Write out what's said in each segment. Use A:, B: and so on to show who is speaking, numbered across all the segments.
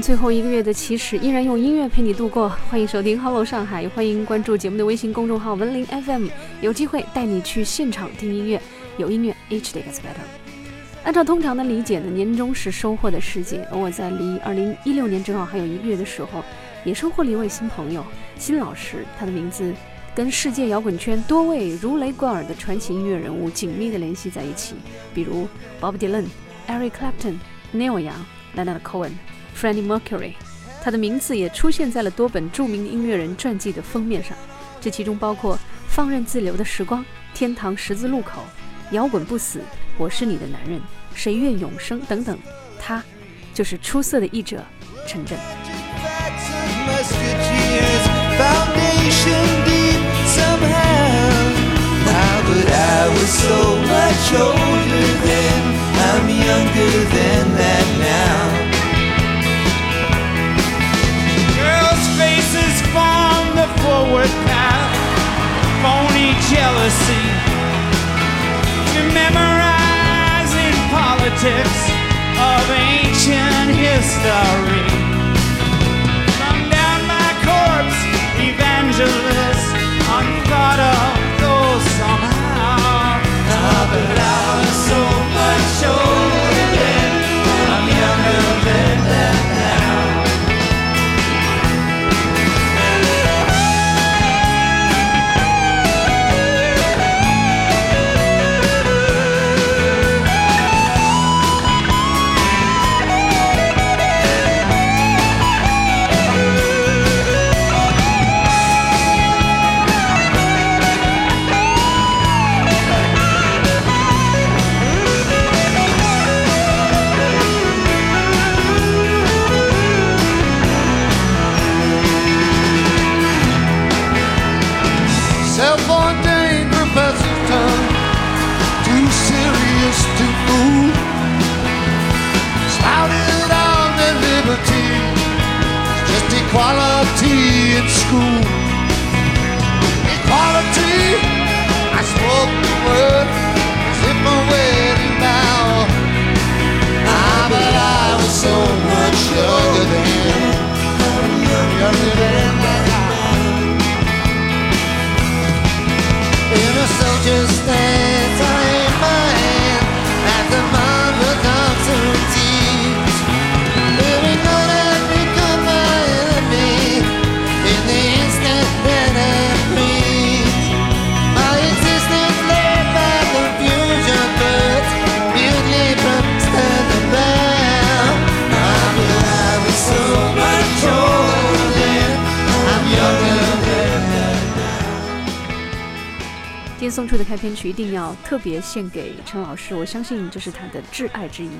A: 最后一个月的起始，依然用音乐陪你度过。欢迎收听 Hello 上海，欢迎关注节目的微信公众号文林 FM，有机会带你去现场听音乐，有音乐 each day gets better。按照通常的理解呢，年终是收获的时节，而我在离二零一六年正好还有一个月的时候，也收获了一位新朋友、新老师，他的名字跟世界摇滚圈多位如雷贯耳的传奇音乐人物紧密的联系在一起，比如 Bob Dylan、Eric Clapton、Neil Young、Leonard Cohen。Freddie Mercury，他的名字也出现在了多本著名音乐人传记的封面上，这其中包括《放任自流的时光》《天堂十字路口》《摇滚不死》《我是你的男人》《谁愿永生》等等。他就是出色的译者陈震。Forward path, phony jealousy. You're memorizing politics of ancient history. Come down my corpse, evangelist, unthought of 送出的开篇曲一定要特别献给陈老师，我相信这是他的挚爱之一。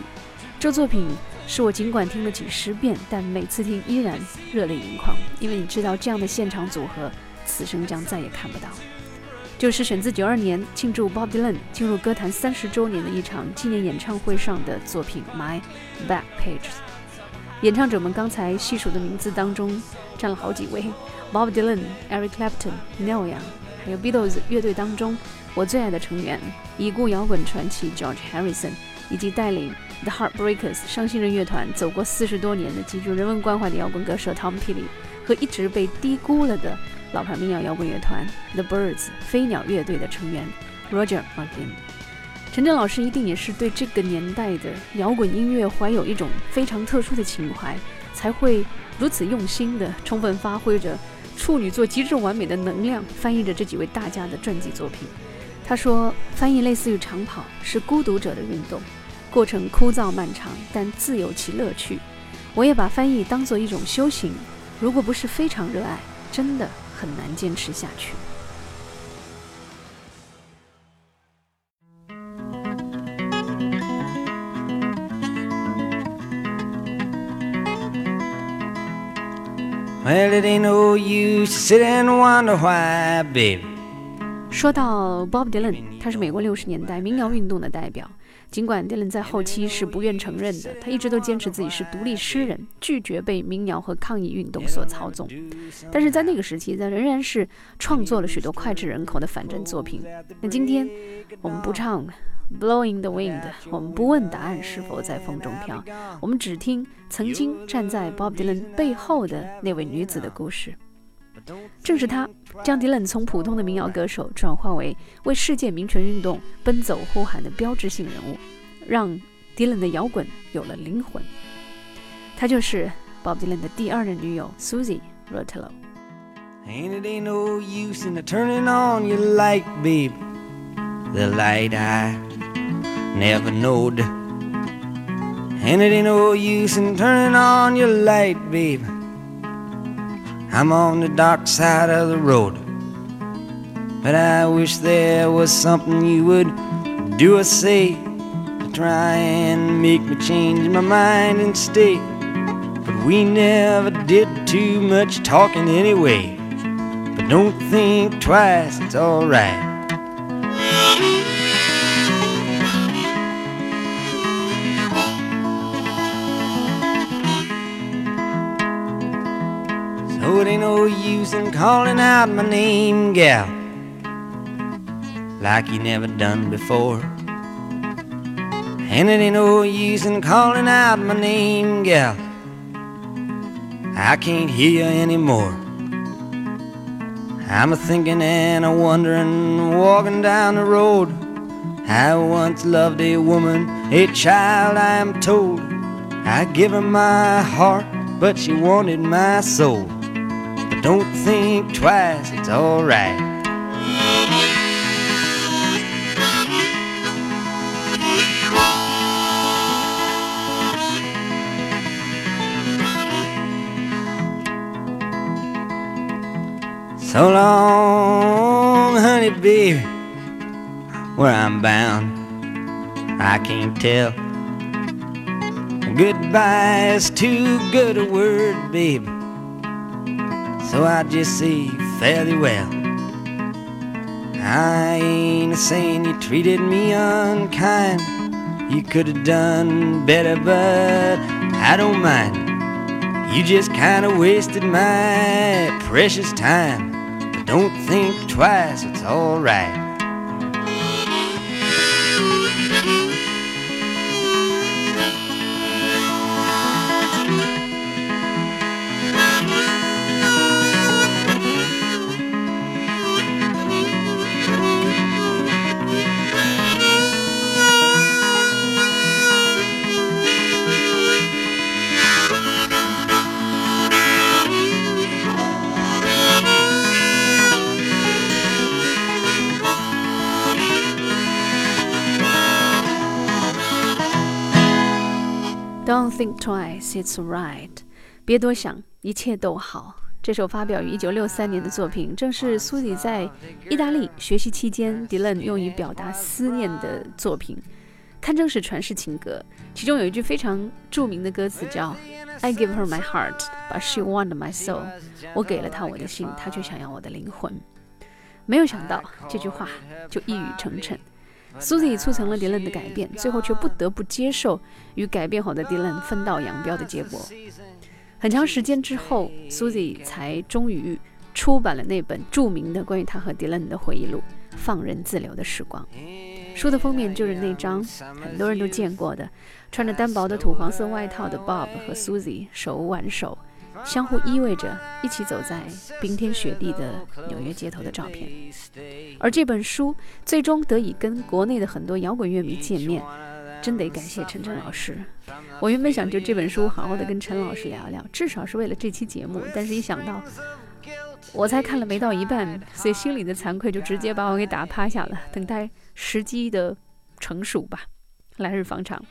A: 这作品是我尽管听了几十遍，但每次听依然热泪盈眶，因为你知道这样的现场组合，此生将再也看不到。就是选自九二年庆祝 Bob Dylan 进入歌坛三十周年的一场纪念演唱会上的作品《My Back Pages》。演唱者们刚才细数的名字当中，占了好几位：Bob Dylan、Eric Clapton、Neil Young。还有 Beatles 乐队当中我最爱的成员，已故摇滚传奇 George Harrison，以及带领 The Heartbreakers 伤心人乐团走过四十多年的极具人文关怀的摇滚歌手 Tom Petty，和一直被低估了的老牌民谣摇滚乐团 The Birds 飞鸟乐队的成员 Roger Martin。陈震老师一定也是对这个年代的摇滚音乐怀有一种非常特殊的情怀，才会如此用心的充分发挥着。处女座极致完美的能量，翻译着这几位大家的传记作品。他说：“翻译类似于长跑，是孤独者的运动，过程枯燥漫长，但自有其乐趣。我也把翻译当做一种修行，如果不是非常热爱，真的很难坚持下去。” Well, it ain't no use sit and wonder why, baby. 说到 Bob Dylan，他是美国六十年代民谣运动的代表。尽管 Dylan 在后期是不愿承认的，他一直都坚持自己是独立诗人，拒绝被民谣和抗议运动所操纵。但是在那个时期，他仍然是创作了许多脍炙人口的反战作品。那今天我们不唱 Blowing the Wind，我们不问答案是否在风中飘，我们只听曾经站在 Bob Dylan 背后的那位女子的故事。正是她将 Dylan 从普通的民谣歌手转化为为世界民权运动奔走呼喊的标志性人物，让 Dylan 的摇滚有了灵魂。她就是 Bob Dylan 的第二任女友 Susie Rotolo。
B: The light I never knowed. And it ain't no use in turning on your light, babe. I'm on the dark side of the road. But I wish there was something you would do or say to try and make me change my mind and stay. But we never did too much talking anyway. But don't think twice, it's alright. No use in calling out my name, gal, like you never done before. And it ain't no use in calling out my name, gal. I can't hear you anymore. I'm a thinking and a wondering, walking down the road. I once loved a woman, a child, I am told. I give her my heart, but she wanted my soul. Don't think twice, it's alright. So long, honey, baby, where I'm bound, I can't tell. Goodbye is too good a word, babe. So I just say fairly well. I ain't a saying you treated me unkind. You could have done better, but I don't mind. You just kind of wasted my precious time. But don't think twice, it's alright.
A: Twice, it's right。别多想，一切都好。这首发表于1963年的作品，正是苏迪在意大利学习期间，Dylan 用于表达思念的作品，堪称是传世情歌。其中有一句非常著名的歌词叫 "I give her my heart, but she wanted my soul"，我给了她我的心，她却想要我的灵魂。没有想到这句话就一语成谶。Susie 促成了 Dylan 的改变，最后却不得不接受与改变后的 Dylan 分道扬镳的结果。很长时间之后，Susie 才终于出版了那本著名的关于他和 Dylan 的回忆录《放任自流的时光》。书的封面就是那张很多人都见过的，穿着单薄的土黄色外套的 Bob 和 Susie 手挽手。相互依偎着，一起走在冰天雪地的纽约街头的照片。而这本书最终得以跟国内的很多摇滚乐迷见面，真得感谢陈晨老师。我原本想就这本书好好的跟陈老师聊聊，至少是为了这期节目。但是一想到我才看了没到一半，所以心里的惭愧就直接把我给打趴下了，等待时机的成熟吧，来日方长。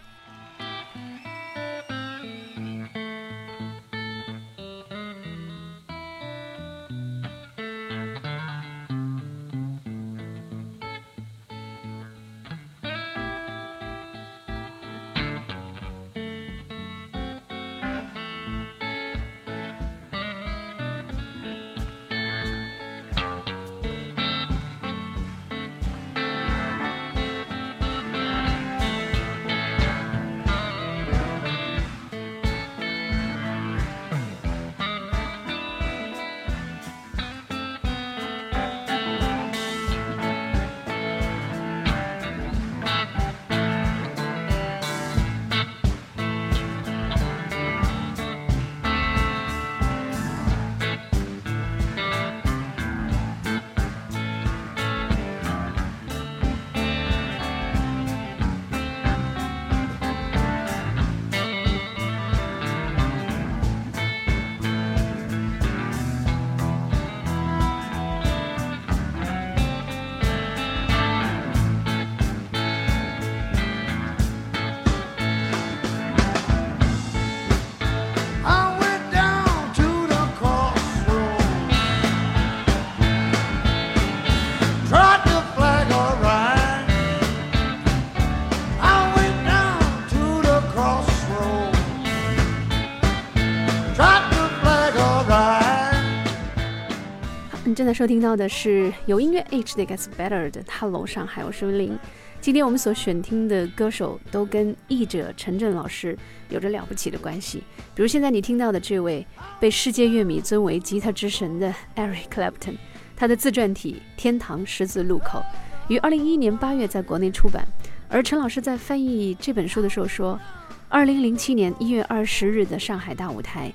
A: 在收听到的是有音乐 H 的 Gets Better 的 Hello 上海，我是温玲。今天我们所选听的歌手都跟译者陈震老师有着了不起的关系，比如现在你听到的这位被世界乐迷尊为吉他之神的 Eric Clapton，他的自传体《天堂十字路口》于二零一一年八月在国内出版。而陈老师在翻译这本书的时候说，二零零七年一月二十日的上海大舞台，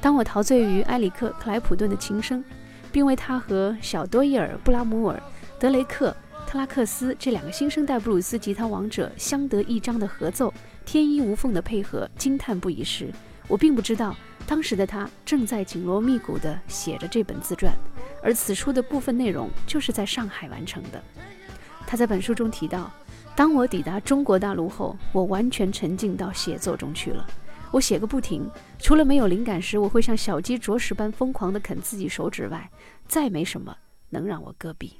A: 当我陶醉于埃里克克莱普顿的琴声，并为他和小多伊尔布拉姆尔德雷克。特拉克斯这两个新生代布鲁斯吉他王者相得益彰的合奏，天衣无缝的配合，惊叹不已时，我并不知道当时的他正在紧锣密鼓地写着这本自传，而此书的部分内容就是在上海完成的。他在本书中提到，当我抵达中国大陆后，我完全沉浸到写作中去了，我写个不停，除了没有灵感时我会像小鸡啄食般疯狂地啃自己手指外，再没什么能让我搁笔。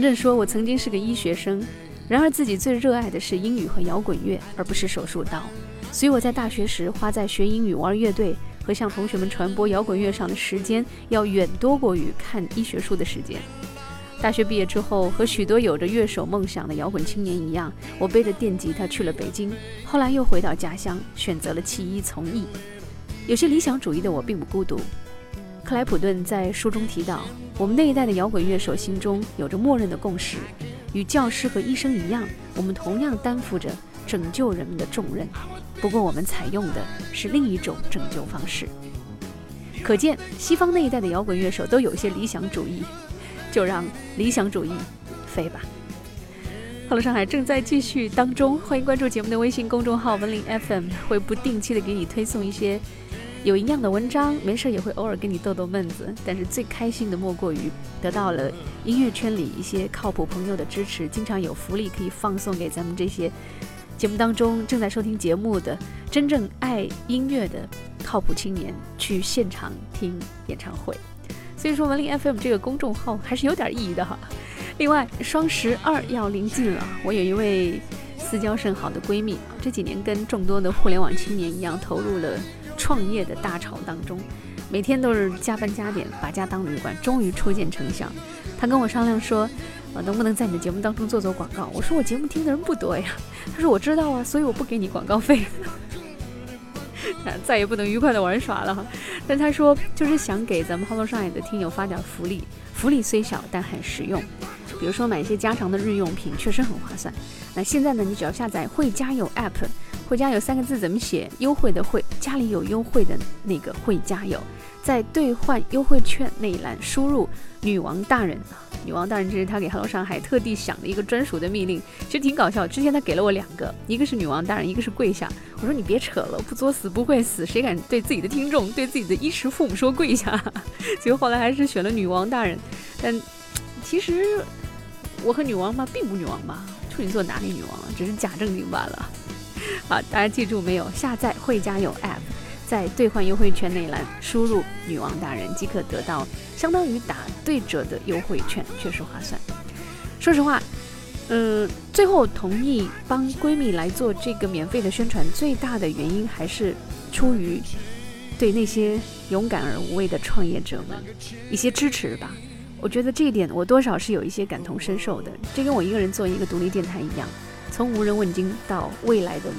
A: 陈震说：“我曾经是个医学生，然而自己最热爱的是英语和摇滚乐，而不是手术刀。所以我在大学时花在学英语、玩乐队和向同学们传播摇滚乐上的时间，要远多过于看医学书的时间。大学毕业之后，和许多有着乐手梦想的摇滚青年一样，我背着电吉他去了北京，后来又回到家乡，选择了弃医从艺。有些理想主义的我并不孤独。”克莱普顿在书中提到，我们那一代的摇滚乐手心中有着默认的共识，与教师和医生一样，我们同样担负着拯救人们的重任。不过，我们采用的是另一种拯救方式。可见，西方那一代的摇滚乐手都有些理想主义，就让理想主义飞吧。好了，上海正在继续当中，欢迎关注节目的微信公众号文林 FM，会不定期的给你推送一些。有营养的文章，没事也会偶尔跟你逗逗闷子，但是最开心的莫过于得到了音乐圈里一些靠谱朋友的支持，经常有福利可以放送给咱们这些节目当中正在收听节目的真正爱音乐的靠谱青年去现场听演唱会。所以说文林 FM 这个公众号还是有点意义的哈。另外，双十二要临近了，我有一位私交甚好的闺蜜，这几年跟众多的互联网青年一样，投入了创业的大潮当中，每天都是加班加点，把家当旅馆，终于初见成效。他跟我商量说，呃，能不能在你的节目当中做做广告？我说我节目听的人不多呀。他说我知道啊，所以我不给你广告费。再也不能愉快的玩耍了，但他说就是想给咱们 Hello 上海的听友发点福利，福利虽小但很实用，比如说买一些家常的日用品，确实很划算。那现在呢，你只要下载会家有 App，会家有三个字怎么写？优惠的会，家里有优惠的那个会家有。在兑换优惠券那一栏输入“女王大人”，女王大人这是他给 Hello 上海特地想的一个专属的命令，其实挺搞笑。之前他给了我两个，一个是女王大人，一个是跪下。我说你别扯了，不作死不会死，谁敢对自己的听众、对自己的衣食父母说跪下？结果后来还是选了女王大人。但其实我和女王吗，并不女王吧，处女座哪里女王了？只是假正经罢了。好，大家记住没有？下载会家有 App。在兑换优惠券那一栏输入“女王大人”即可得到相当于打对折的优惠券，确实划算。说实话，嗯，最后同意帮闺蜜来做这个免费的宣传，最大的原因还是出于对那些勇敢而无畏的创业者们一些支持吧。我觉得这一点我多少是有一些感同身受的。这跟我一个人做一个独立电台一样，从无人问津到未来的路，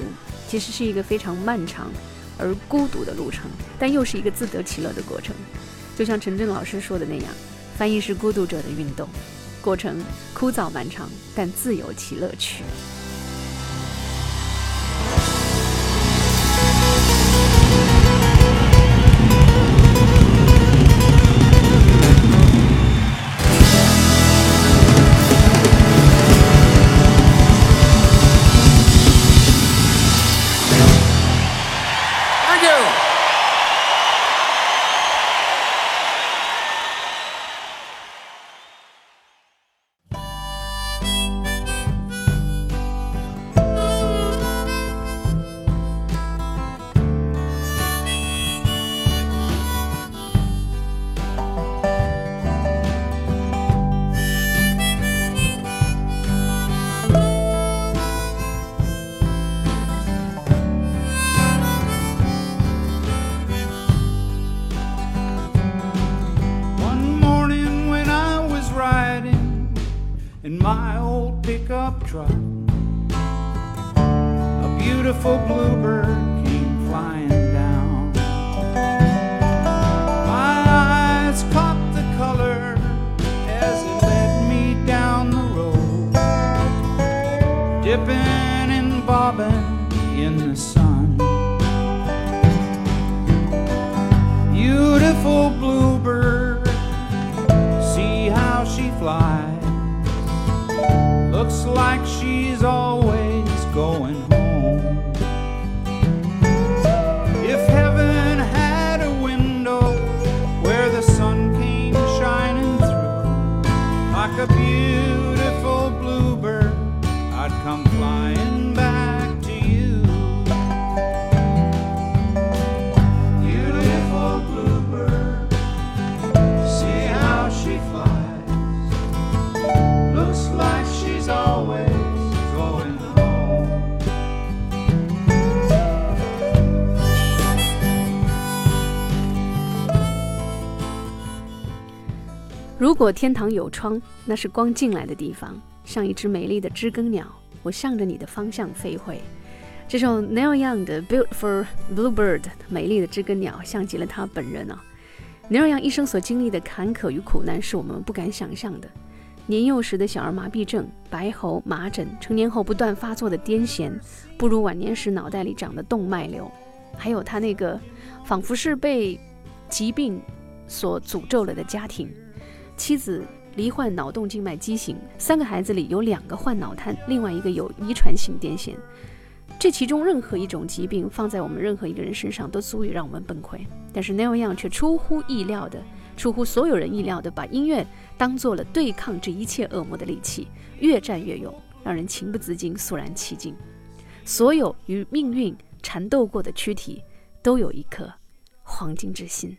A: 其实是一个非常漫长。而孤独的路程，但又是一个自得其乐的过程。就像陈震老师说的那样，翻译是孤独者的运动，过程枯燥漫长，但自有其乐趣。drop. like she 如果天堂有窗，那是光进来的地方，像一只美丽的知更鸟，我向着你的方向飞回。这首 Neil Young 的《Beautiful Bluebird》美丽的知更鸟，像极了他本人啊。Neil Young 一生所经历的坎坷与苦难，是我们不敢想象的。年幼时的小儿麻痹症、白喉、麻疹，成年后不断发作的癫痫，步入晚年时脑袋里长的动脉瘤，还有他那个仿佛是被疾病所诅咒了的家庭。妻子罹患脑动静脉畸形，三个孩子里有两个患脑瘫，另外一个有遗传性癫痫。这其中任何一种疾病放在我们任何一个人身上，都足以让我们崩溃。但是 Neil Young 却出乎意料的，出乎所有人意料的，把音乐当做了对抗这一切恶魔的利器，越战越勇，让人情不自禁肃然起敬。所有与命运缠斗过的躯体，都有一颗黄金之心。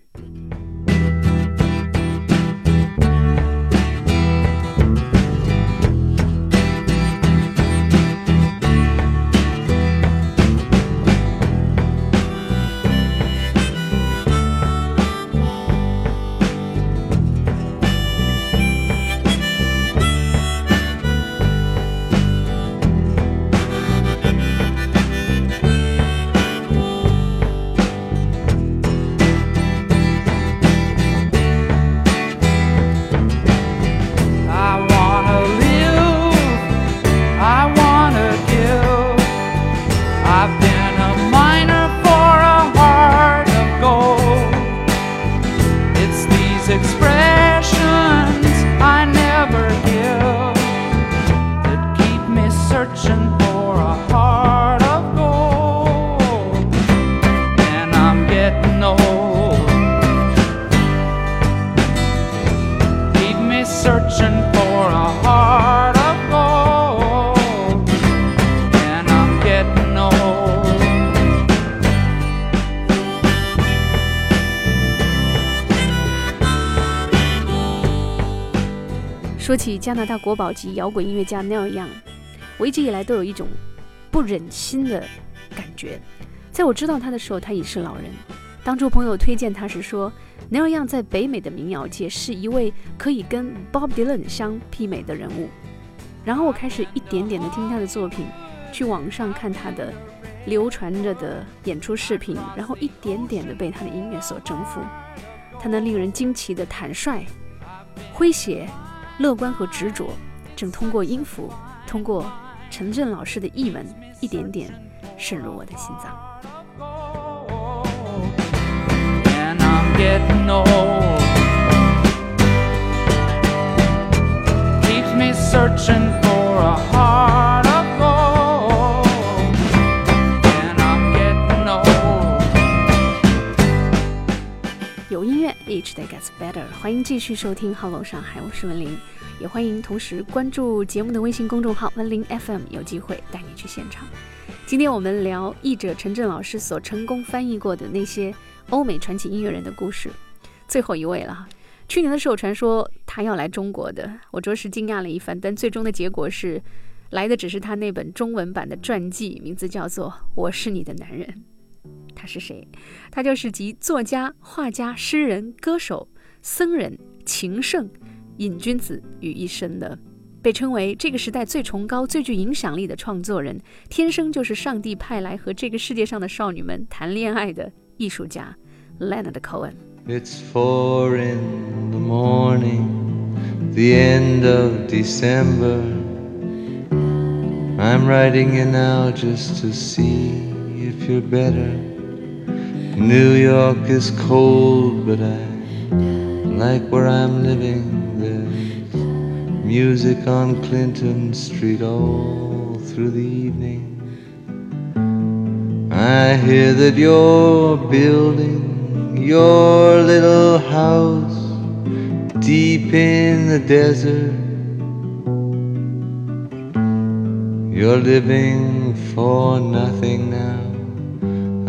A: 说起加拿大国宝级摇滚音乐家 Neil Young，我一直以来都有一种不忍心的感觉。在我知道他的时候，他已是老人。当初朋友推荐他时说，Neil Young 在北美的民谣界是一位可以跟 Bob Dylan 相媲美的人物。然后我开始一点点的听他的作品，去网上看他的流传着的演出视频，然后一点点的被他的音乐所征服。他那令人惊奇的坦率、诙谐。乐观和执着，正通过音符，通过陈震老师的译文，一点点渗入我的心脏。
C: searching for a heart
A: ，Each day gets better。欢迎继续收听《Hello 上海》，我是文林，也欢迎同时关注节目的微信公众号“文林 FM”，有机会带你去现场。今天我们聊译者陈震老师所成功翻译过的那些欧美传奇音乐人的故事。最后一位了，去年的时候传说他要来中国的，我着实惊讶了一番，但最终的结果是，来的只是他那本中文版的传记，名字叫做《我是你的男人》。他是谁？他就是集作家、画家、诗人、歌手、僧人、情圣、瘾君子于一身的，被称为这个时代最崇高、最具影响力的创作人，天生就是上帝派来和这个世界上的少女们谈恋爱的艺术家 Leonard Cohen。
D: It's four in the morning, the end of December. I'm writing you now just to see if you're better. New York is cold, but I like where I'm living. There's music on Clinton Street all through the evening. I hear that you're building your little house deep in the desert. You're living for nothing now.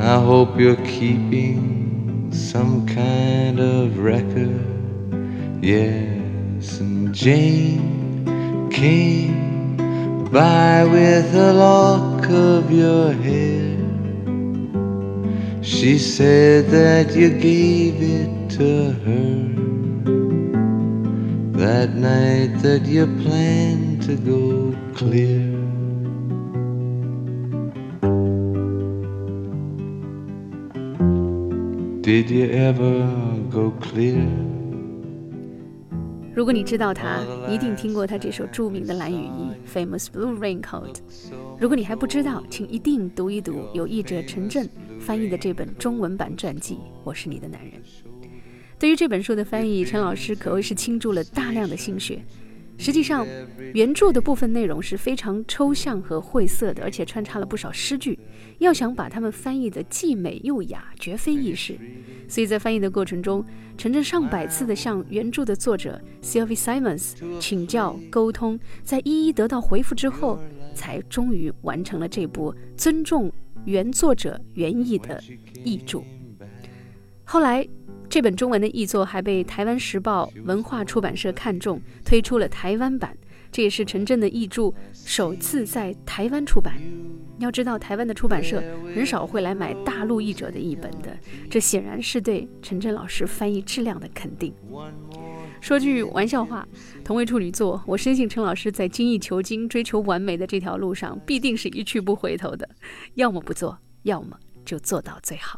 D: I hope you're keeping some kind of record. Yes, and Jane came by with a lock of your hair. She said that you gave it to her that night that you planned to go clear. Did you ever go clear?
A: 如果你知道他，一定听过他这首著名的蓝雨衣《Famous Blue Raincoat》。如果你还不知道，请一定读一读由译者陈震翻译的这本中文版传记《我是你的男人》。对于这本书的翻译，陈老师可谓是倾注了大量的心血。实际上，原著的部分内容是非常抽象和晦涩的，而且穿插了不少诗句。要想把它们翻译的既美又雅，绝非易事。所以在翻译的过程中，陈震上百次的向原著的作者 Sylvie Simons 请教沟通，在一一得到回复之后，才终于完成了这部尊重原作者原意的译著。后来，这本中文的译作还被台湾时报文化出版社看中，推出了台湾版。这也是陈震的译著首次在台湾出版。要知道，台湾的出版社很少会来买大陆译者的译本的，这显然是对陈震老师翻译质量的肯定。说句玩笑话，同为处女座，我深信陈老师在精益求精、追求完美的这条路上，必定是一去不回头的，要么不做，要么就做到最好。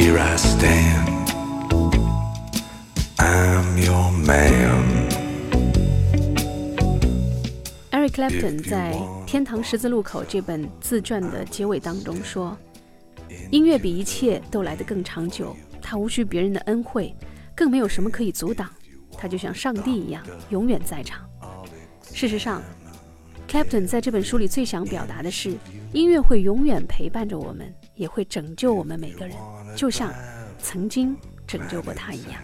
D: here I stand. I'm your man.
A: Eric Clapton 在《天堂十字路口》这本自传的结尾当中说：“音乐比一切都来得更长久，它无需别人的恩惠，更没有什么可以阻挡，它就像上帝一样，永远在场。”事实上，Clapton 在这本书里最想表达的是，音乐会永远陪伴着我们，也会拯救我们每个人，就像曾经拯救过他一样。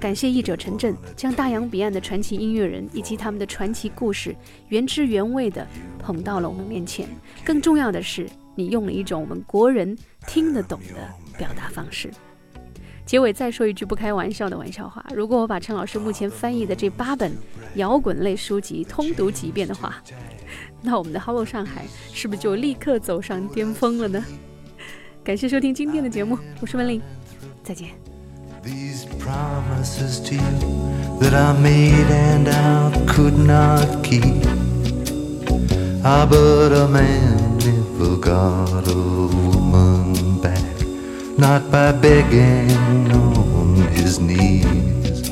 A: 感谢译者陈震将大洋彼岸的传奇音乐人以及他们的传奇故事原汁原味地捧到了我们面前。更重要的是，你用了一种我们国人听得懂的表达方式。结尾再说一句不开玩笑的玩笑话：如果我把陈老师目前翻译的这八本摇滚类书籍通读几遍的话，那我们的 Hello 上海是不是就立刻走上巅峰了呢？感谢收听今天的节目，我是文玲，再见。
D: These promises to you that I made and I could not keep. Ah, but a man never got a woman back, not by begging on his knees.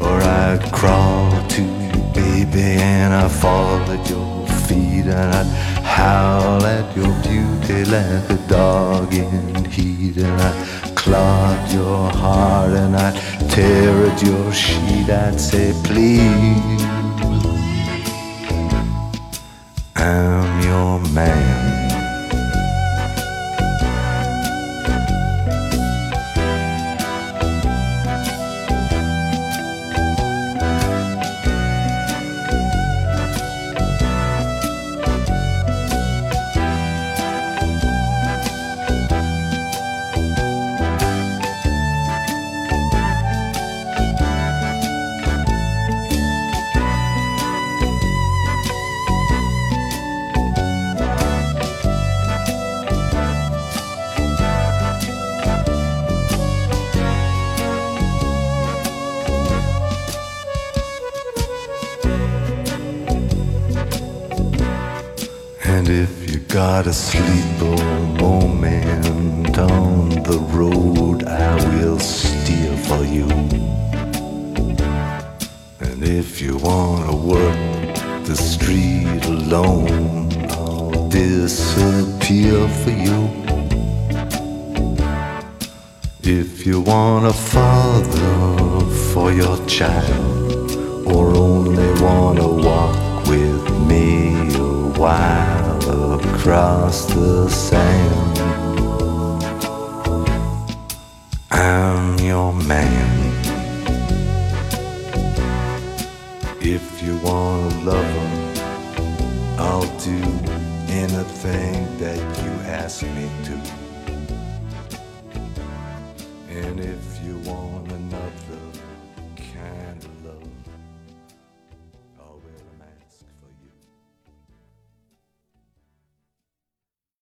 D: Or I'd crawl baby, and I'd fall at your feet, and I'd howl at your beauty like a dog in heat, and I'd clog your heart, and I'd tear at your sheet. I'd say, please, I'm your man. The road, I will steer for you. And if you wanna work the street alone, I'll disappear for you. If you want a father for your child, or only wanna walk with me a while across the sand, I'm your man. If you want a lover, I'll do anything that you ask me to. And if you want